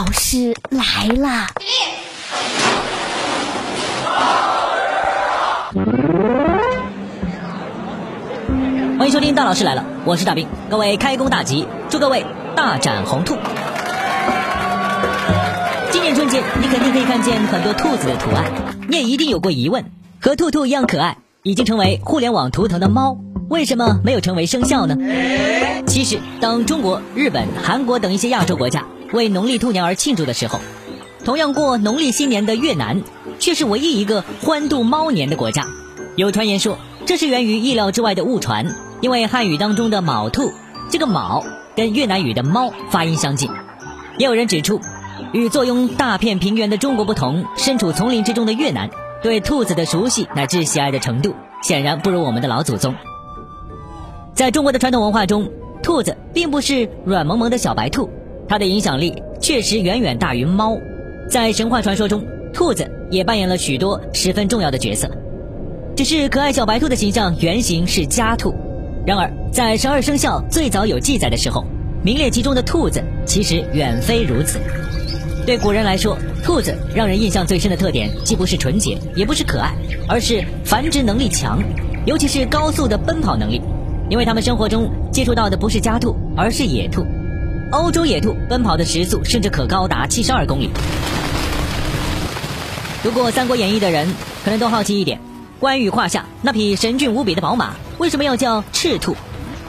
老师来啦欢迎收听大老师来了我是大兵。各位开工大吉祝各位大展宏图。今年春节你肯定可以看见很多兔子的图案你也一定有过疑问。和兔兔一样可爱已经成为互联网图腾的猫。为什么没有成为生肖呢？其实，当中国、日本、韩国等一些亚洲国家为农历兔年而庆祝的时候，同样过农历新年的越南，却是唯一一个欢度猫年的国家。有传言说，这是源于意料之外的误传，因为汉语当中的“卯兔”这个“卯”跟越南语的“猫”发音相近。也有人指出，与坐拥大片平原的中国不同，身处丛林之中的越南，对兔子的熟悉乃至喜爱的程度，显然不如我们的老祖宗。在中国的传统文化中，兔子并不是软萌萌的小白兔，它的影响力确实远远大于猫。在神话传说中，兔子也扮演了许多十分重要的角色。只是可爱小白兔的形象原型是家兔，然而在十二生肖最早有记载的时候，名列其中的兔子其实远非如此。对古人来说，兔子让人印象最深的特点既不是纯洁，也不是可爱，而是繁殖能力强，尤其是高速的奔跑能力。因为他们生活中接触到的不是家兔，而是野兔。欧洲野兔奔跑的时速甚至可高达七十二公里。读过《三国演义》的人可能都好奇一点：关羽胯下那匹神骏无比的宝马为什么要叫赤兔？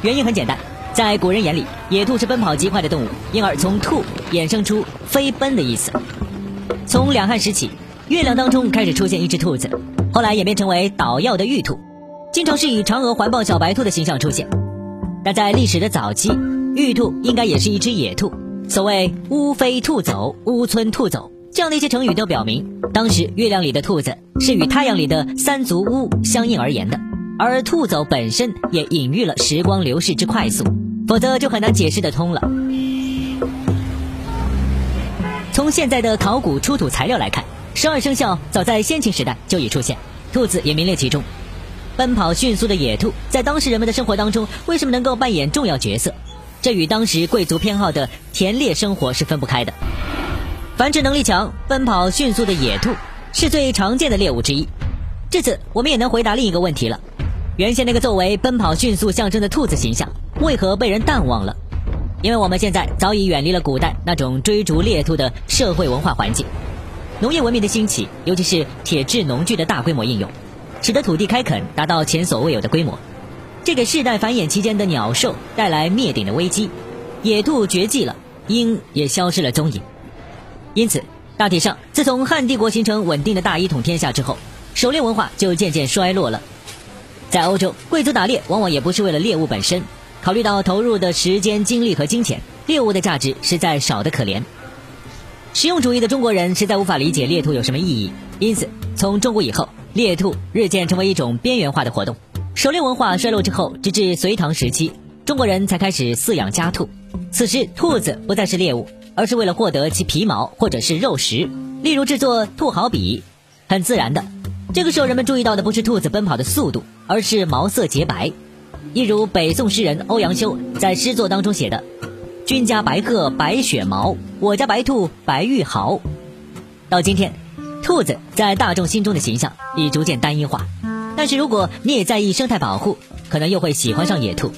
原因很简单，在古人眼里，野兔是奔跑极快的动物，因而从“兔”衍生出飞奔的意思。从两汉时起，月亮当中开始出现一只兔子，后来演变成为捣药的玉兔。经常是以嫦娥环抱小白兔的形象出现，但在历史的早期，玉兔应该也是一只野兔。所谓“乌飞兔走，乌村兔走”这样的一些成语都表明，当时月亮里的兔子是与太阳里的三足乌相应而言的，而兔走本身也隐喻了时光流逝之快速，否则就很难解释得通了。从现在的考古出土材料来看，十二生肖早在先秦时代就已出现，兔子也名列其中。奔跑迅速的野兔，在当时人们的生活当中，为什么能够扮演重要角色？这与当时贵族偏好的田猎生活是分不开的。繁殖能力强、奔跑迅速的野兔是最常见的猎物之一。至此，我们也能回答另一个问题了：原先那个作为奔跑迅速象征的兔子形象，为何被人淡忘了？因为我们现在早已远离了古代那种追逐猎兔的社会文化环境，农业文明的兴起，尤其是铁制农具的大规模应用。使得土地开垦达到前所未有的规模，这给世代繁衍期间的鸟兽带来灭顶的危机，野兔绝迹了，鹰也消失了踪影。因此，大体上，自从汉帝国形成稳定的大一统天下之后，狩猎文化就渐渐衰落了。在欧洲，贵族打猎往往也不是为了猎物本身，考虑到投入的时间、精力和金钱，猎物的价值实在少得可怜。实用主义的中国人实在无法理解猎兔有什么意义，因此，从中国以后。猎兔日渐成为一种边缘化的活动，狩猎文化衰落之后，直至隋唐时期，中国人才开始饲养家兔。此时，兔子不再是猎物，而是为了获得其皮毛或者是肉食，例如制作兔毫笔。很自然的，这个时候人们注意到的不是兔子奔跑的速度，而是毛色洁白。一如北宋诗人欧阳修在诗作当中写的：“君家白鹤白雪毛，我家白兔白玉毫。”到今天。兔子在大众心中的形象已逐渐单一化，但是如果你也在意生态保护，可能又会喜欢上野兔。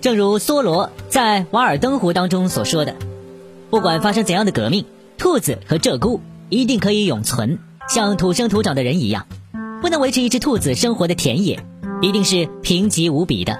正如梭罗在《瓦尔登湖》当中所说的：“不管发生怎样的革命，兔子和鹧鸪一定可以永存，像土生土长的人一样。不能维持一只兔子生活的田野，一定是贫瘠无比的。”